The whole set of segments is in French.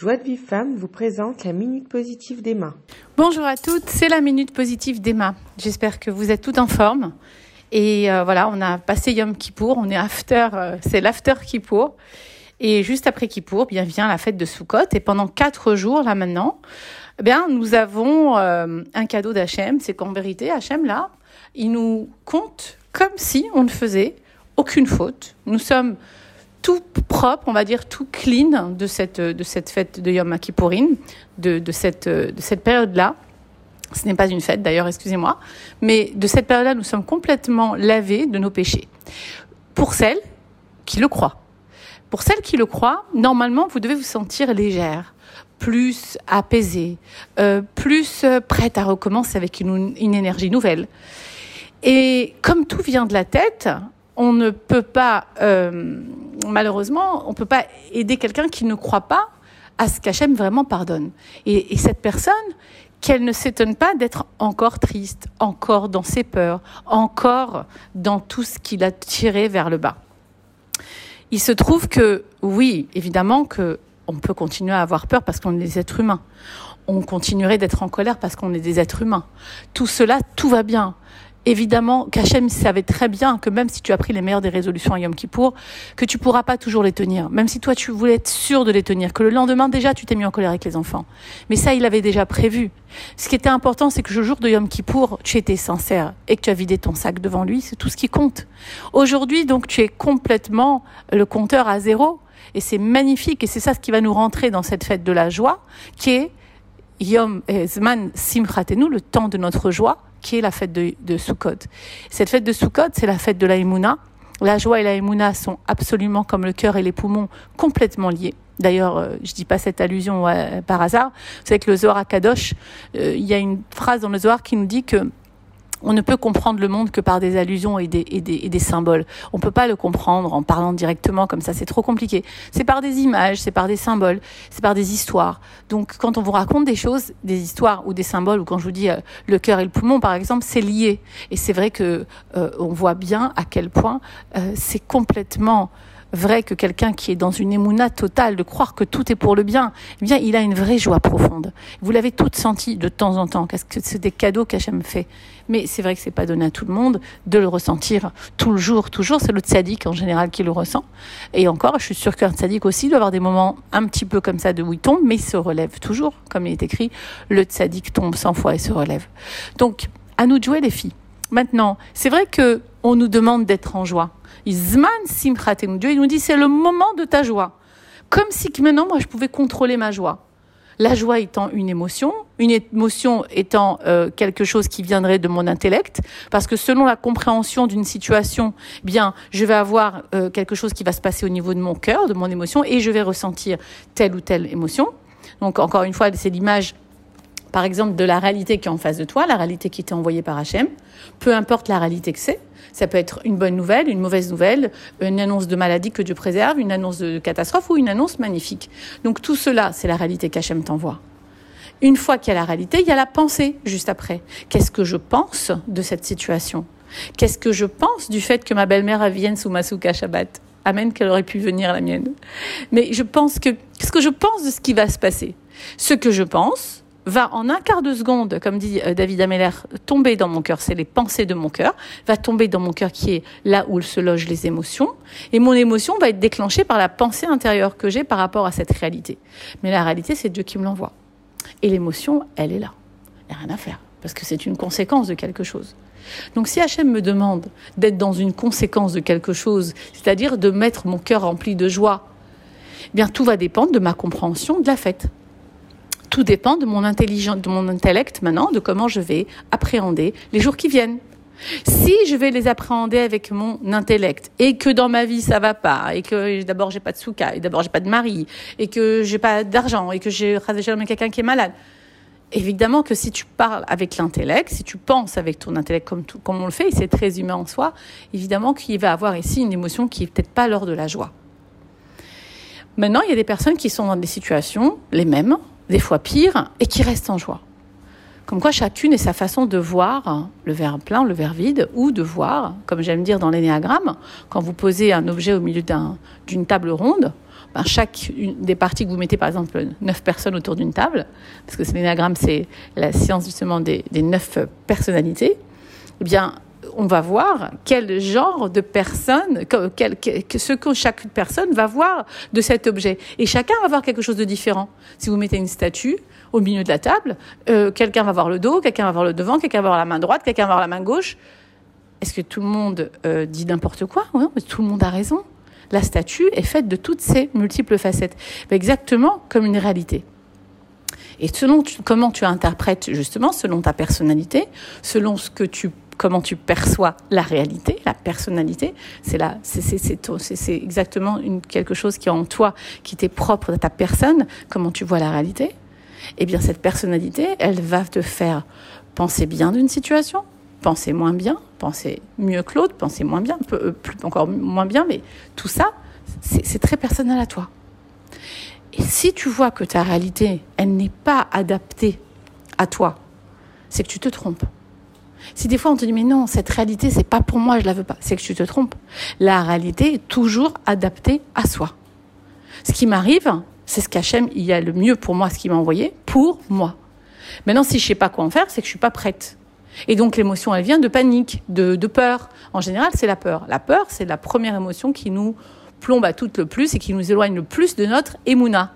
Joie de Vive Femme vous présente la Minute Positive d'Emma. Bonjour à toutes, c'est la Minute Positive d'Emma. J'espère que vous êtes toutes en forme. Et euh, voilà, on a passé Yom Kippour, on est after, euh, c'est l'after Kippour. Et juste après Kippour, bien vient la fête de Sukkot. Et pendant quatre jours, là maintenant, eh bien, nous avons euh, un cadeau d'Hachem. C'est qu'en vérité, Hachem, là, il nous compte comme si on ne faisait aucune faute. Nous sommes tout propre, on va dire tout clean de cette, de cette fête de Yom Kippourin, de, de cette, de cette période-là. Ce n'est pas une fête d'ailleurs, excusez-moi, mais de cette période-là, nous sommes complètement lavés de nos péchés. Pour celles qui le croient. Pour celles qui le croient, normalement, vous devez vous sentir légère, plus apaisée, euh, plus prête à recommencer avec une, une énergie nouvelle. Et comme tout vient de la tête, on ne peut pas, euh, malheureusement, on ne peut pas aider quelqu'un qui ne croit pas à ce qu'Hachem vraiment pardonne. Et, et cette personne, qu'elle ne s'étonne pas d'être encore triste, encore dans ses peurs, encore dans tout ce qui l'a tiré vers le bas. Il se trouve que, oui, évidemment que on peut continuer à avoir peur parce qu'on est des êtres humains. On continuerait d'être en colère parce qu'on est des êtres humains. Tout cela, tout va bien évidemment qu'Hachem savait très bien que même si tu as pris les meilleures des résolutions à Yom Kippour, que tu pourras pas toujours les tenir. Même si toi tu voulais être sûr de les tenir, que le lendemain déjà tu t'es mis en colère avec les enfants. Mais ça, il avait déjà prévu. Ce qui était important, c'est que le jour de Yom Kippour, tu étais sincère et que tu as vidé ton sac devant lui. C'est tout ce qui compte. Aujourd'hui, donc, tu es complètement le compteur à zéro. Et c'est magnifique. Et c'est ça ce qui va nous rentrer dans cette fête de la joie, qui est Yom Zman Simchatenu, le temps de notre joie qui est la fête de, de Sukkot. Cette fête de Sukkot, c'est la fête de la Emouna. La joie et la Emouna sont absolument comme le cœur et les poumons complètement liés. D'ailleurs, euh, je dis pas cette allusion euh, par hasard. Vous savez que le Zohar à Kadosh, euh, il y a une phrase dans le Zohar qui nous dit que on ne peut comprendre le monde que par des allusions et des, et des, et des symboles. On ne peut pas le comprendre en parlant directement comme ça, c'est trop compliqué. C'est par des images, c'est par des symboles, c'est par des histoires. Donc quand on vous raconte des choses, des histoires ou des symboles, ou quand je vous dis euh, le cœur et le poumon par exemple, c'est lié. Et c'est vrai que euh, on voit bien à quel point euh, c'est complètement vrai que quelqu'un qui est dans une émouna totale, de croire que tout est pour le bien, eh bien, il a une vraie joie profonde. Vous l'avez toute senti de temps en temps, parce que c'est des cadeaux qu'Hachem fait. Mais c'est vrai que c'est pas donné à tout le monde de le ressentir tout le jour, toujours. C'est le tzaddik en général qui le ressent. Et encore, je suis sûre qu'un tzaddik aussi doit avoir des moments un petit peu comme ça de où il tombe, mais il se relève toujours. Comme il est écrit, le tzaddik tombe cent fois et se relève. Donc, à nous de jouer les filles. Maintenant, c'est vrai que on nous demande d'être en joie. Zman simchatenu. Dieu il nous dit c'est le moment de ta joie. Comme si maintenant moi je pouvais contrôler ma joie. La joie étant une émotion, une émotion étant euh, quelque chose qui viendrait de mon intellect, parce que selon la compréhension d'une situation, eh bien, je vais avoir euh, quelque chose qui va se passer au niveau de mon cœur, de mon émotion, et je vais ressentir telle ou telle émotion. Donc, encore une fois, c'est l'image par exemple, de la réalité qui est en face de toi, la réalité qui t'est envoyée par Hachem, peu importe la réalité que c'est. Ça peut être une bonne nouvelle, une mauvaise nouvelle, une annonce de maladie que Dieu préserve, une annonce de catastrophe ou une annonce magnifique. Donc tout cela, c'est la réalité qu'Hachem t'envoie. Une fois qu'il y a la réalité, il y a la pensée juste après. Qu'est-ce que je pense de cette situation? Qu'est-ce que je pense du fait que ma belle-mère vienne sous ma souka Shabbat? Amen, qu'elle aurait pu venir la mienne. Mais je pense que, qu'est-ce que je pense de ce qui va se passer? Ce que je pense, va en un quart de seconde, comme dit euh, David Ameller, tomber dans mon cœur, c'est les pensées de mon cœur, va tomber dans mon cœur qui est là où se logent les émotions, et mon émotion va être déclenchée par la pensée intérieure que j'ai par rapport à cette réalité. Mais la réalité, c'est Dieu qui me l'envoie. Et l'émotion, elle est là. Il n'y a rien à faire, parce que c'est une conséquence de quelque chose. Donc si Hachem me demande d'être dans une conséquence de quelque chose, c'est-à-dire de mettre mon cœur rempli de joie, eh bien tout va dépendre de ma compréhension de la fête tout dépend de mon intelligence, de mon intellect maintenant, de comment je vais appréhender les jours qui viennent. Si je vais les appréhender avec mon intellect et que dans ma vie ça va pas et que d'abord j'ai pas de souka et d'abord j'ai pas de mari et que j'ai pas d'argent et que j'ai quelqu'un qui est malade, évidemment que si tu parles avec l'intellect, si tu penses avec ton intellect comme, comme on le fait, et c'est très humain en soi, évidemment qu'il va avoir ici une émotion qui est peut-être pas l'ordre de la joie. Maintenant, il y a des personnes qui sont dans des situations les mêmes, des fois pire, et qui restent en joie. Comme quoi chacune est sa façon de voir le verre plein, le verre vide, ou de voir, comme j'aime dire dans l'énéagramme, quand vous posez un objet au milieu d'une table ronde, ben, chaque des parties que vous mettez, par exemple, neuf personnes autour d'une table, parce que l'énagramme, c'est la science justement des neuf personnalités, eh bien, on va voir quel genre de personne, ce que chaque personne va voir de cet objet. Et chacun va voir quelque chose de différent. Si vous mettez une statue au milieu de la table, euh, quelqu'un va voir le dos, quelqu'un va voir le devant, quelqu'un va voir la main droite, quelqu'un va voir la main gauche. Est-ce que tout le monde euh, dit n'importe quoi? Non, tout le monde a raison. La statue est faite de toutes ces multiples facettes, exactement comme une réalité. Et selon comment tu interprètes justement, selon ta personnalité, selon ce que tu comment tu perçois la réalité, la personnalité. C'est exactement quelque chose qui est en toi, qui t'est propre à ta personne, comment tu vois la réalité? Eh bien, cette personnalité, elle va te faire penser bien d'une situation, penser moins bien, penser mieux que l'autre, penser moins bien, euh, plus, encore moins bien, mais tout ça, c'est très personnel à toi. Et si tu vois que ta réalité, elle n'est pas adaptée à toi, c'est que tu te trompes. Si des fois on te dit mais non, cette réalité c'est pas pour moi, je la veux pas, c'est que tu te trompes. La réalité est toujours adaptée à soi. Ce qui m'arrive, c'est ce qu'Hachem, il y a le mieux pour moi, ce qu'il m'a envoyé, pour moi. Maintenant, si je sais pas quoi en faire, c'est que je suis pas prête. Et donc l'émotion, elle vient de panique, de, de peur. En général, c'est la peur. La peur, c'est la première émotion qui nous plombe à toute le plus et qui nous éloigne le plus de notre émouna.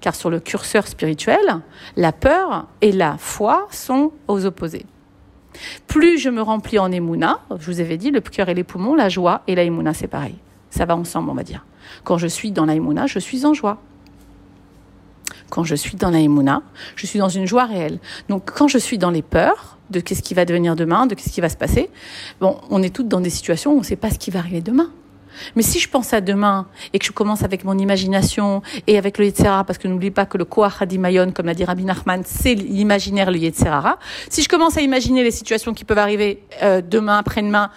Car sur le curseur spirituel, la peur et la foi sont aux opposés. Plus je me remplis en émouna, je vous avais dit, le cœur et les poumons, la joie et la émouna, c'est pareil. Ça va ensemble, on va dire. Quand je suis dans la émouna, je suis en joie. Quand je suis dans la émouna, je suis dans une joie réelle. Donc quand je suis dans les peurs de qu'est-ce qui va devenir demain, de qu'est-ce qui va se passer, on est toutes dans des situations où on ne sait pas ce qui va arriver demain. Mais si je pense à demain et que je commence avec mon imagination et avec le parce que n'oublie pas que le Koach Hadimayon, comme l'a dit Rabbi Nachman, c'est l'imaginaire, le Yetzerara. Si je commence à imaginer les situations qui peuvent arriver euh, demain, après-demain,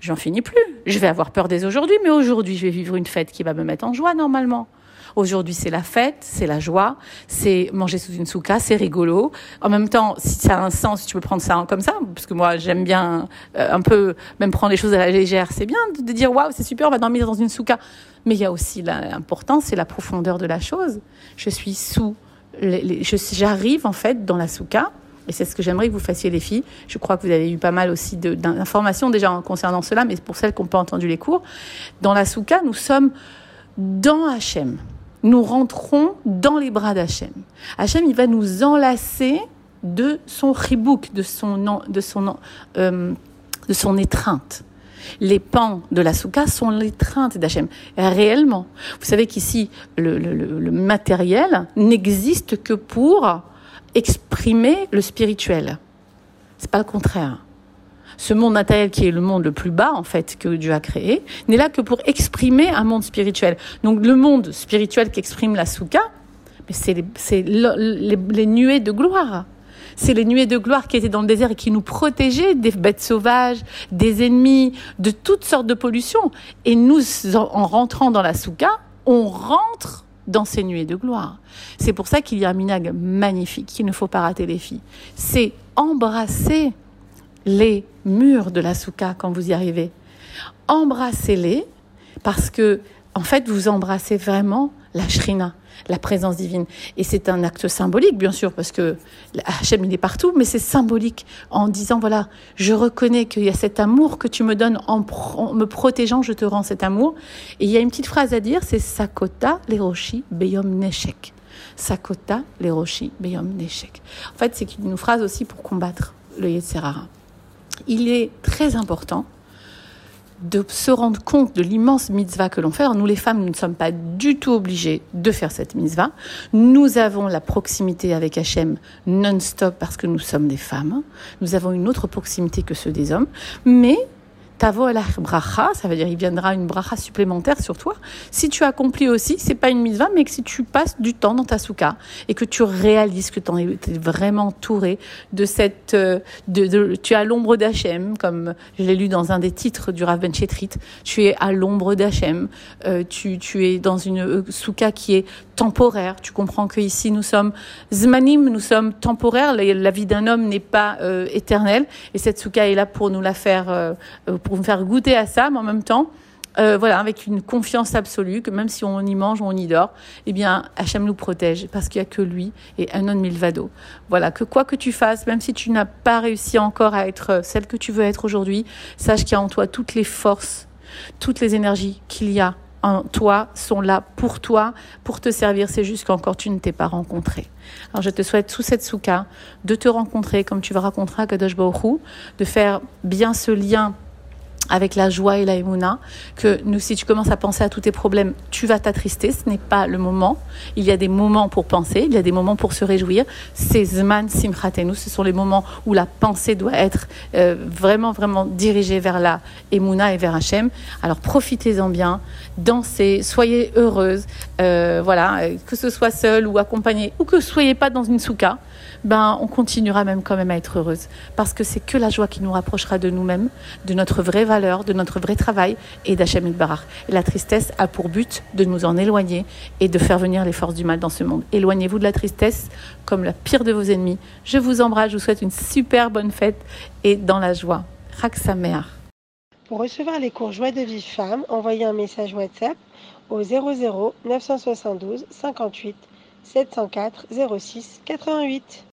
j'en finis plus. Je vais avoir peur dès aujourd'hui, mais aujourd'hui, je vais vivre une fête qui va me mettre en joie normalement. Aujourd'hui, c'est la fête, c'est la joie, c'est manger sous une souka, c'est rigolo. En même temps, si ça a un sens, si tu peux prendre ça comme ça, parce que moi, j'aime bien euh, un peu même prendre les choses à la légère. C'est bien de, dire waouh, c'est super, on va dormir dans une souka. Mais il y a aussi l'important, c'est la profondeur de la chose. Je suis sous, j'arrive en fait dans la souka. Et c'est ce que j'aimerais que vous fassiez les filles. Je crois que vous avez eu pas mal aussi d'informations déjà concernant cela, mais pour celles qui n'ont pas entendu les cours, dans la souka, nous sommes dans Hachem nous rentrons dans les bras d'Hachem. Hachem, il va nous enlacer de son chibouk, de son, de son, euh, de son étreinte. Les pans de la souka sont l'étreinte d'Hachem. Réellement. Vous savez qu'ici, le, le, le matériel n'existe que pour exprimer le spirituel. C'est pas le contraire ce monde matériel qui est le monde le plus bas en fait que Dieu a créé, n'est là que pour exprimer un monde spirituel. Donc le monde spirituel qu'exprime la souka, c'est les, les, nuées de gloire. C'est les nuées de gloire qui étaient dans le désert et qui nous protégeaient des bêtes sauvages, des ennemis, de toutes sortes de pollutions. Et nous, en rentrant dans la souka, on rentre dans ces nuées de gloire. C'est pour ça qu'il y a un minag magnifique qu'il ne faut pas rater les filles. C'est embrasser les murs de la souka quand vous y arrivez. Embrassez-les parce que, en fait, vous embrassez vraiment la shrina, la présence divine. Et c'est un acte symbolique, bien sûr, parce que Hachem, il est partout, mais c'est symbolique en disant, voilà, je reconnais qu'il y a cet amour que tu me donnes en, me protégeant, je te rends cet amour. Et il y a une petite phrase à dire, c'est Sakota leroshi beyom neshek. Sakota leroshi beyom neshek. En fait, c'est une phrase aussi pour combattre le Yetzerara il est très important de se rendre compte de l'immense mitzvah que l'on fait. nous, les femmes, nous ne sommes pas du tout obligées de faire cette mitzvah. Nous avons la proximité avec Hachem non-stop parce que nous sommes des femmes. Nous avons une autre proximité que ceux des hommes. Mais tavo la bracha, ça veut dire il viendra une bracha supplémentaire sur toi. Si tu accomplis aussi, c'est pas une mitzvah, mais que si tu passes du temps dans ta souka et que tu réalises que tu es vraiment entouré de cette, euh, tu es à l'ombre d'Hachem, comme je l'ai lu dans un des titres du Rav Ben Chetrit, tu es à l'ombre d'Hachem, euh, tu, es dans une euh, souka qui est temporaire. Tu comprends que ici nous sommes zmanim, nous sommes temporaires. La, vie d'un homme n'est pas éternelle. Et cette souka est là pour nous la faire, nous faire goûter à ça, mais en même temps, euh, voilà, avec une confiance absolue que même si on y mange on y dort, eh bien, Hachem nous protège parce qu'il n'y a que lui et un autre milvado. Voilà, que quoi que tu fasses, même si tu n'as pas réussi encore à être celle que tu veux être aujourd'hui, sache qu'il y a en toi toutes les forces, toutes les énergies qu'il y a en toi sont là pour toi, pour te servir. C'est juste qu'encore tu ne t'es pas rencontré. Alors je te souhaite sous cette souka de te rencontrer comme tu vas rencontrer à Kadosh Baruch de faire bien ce lien avec la joie et la émouna, que nous, si tu commences à penser à tous tes problèmes, tu vas t'attrister. Ce n'est pas le moment. Il y a des moments pour penser, il y a des moments pour se réjouir. C'est Zman Simchatenu, ce sont les moments où la pensée doit être euh, vraiment, vraiment dirigée vers la émouna et vers Hachem. Alors profitez-en bien, dansez, soyez heureuse, euh, voilà, que ce soit seul ou accompagné, ou que soyez pas dans une souka ben, on continuera même quand même à être heureuse. Parce que c'est que la joie qui nous rapprochera de nous-mêmes, de notre vraie de notre vrai travail et d'Hachem Barar. Et la tristesse a pour but de nous en éloigner et de faire venir les forces du mal dans ce monde. Éloignez-vous de la tristesse comme la pire de vos ennemis. Je vous embrasse, je vous souhaite une super bonne fête et dans la joie. Rak. Pour recevoir les cours Joie de vie femme, envoyez un message WhatsApp au 00 972 58 704 06 88.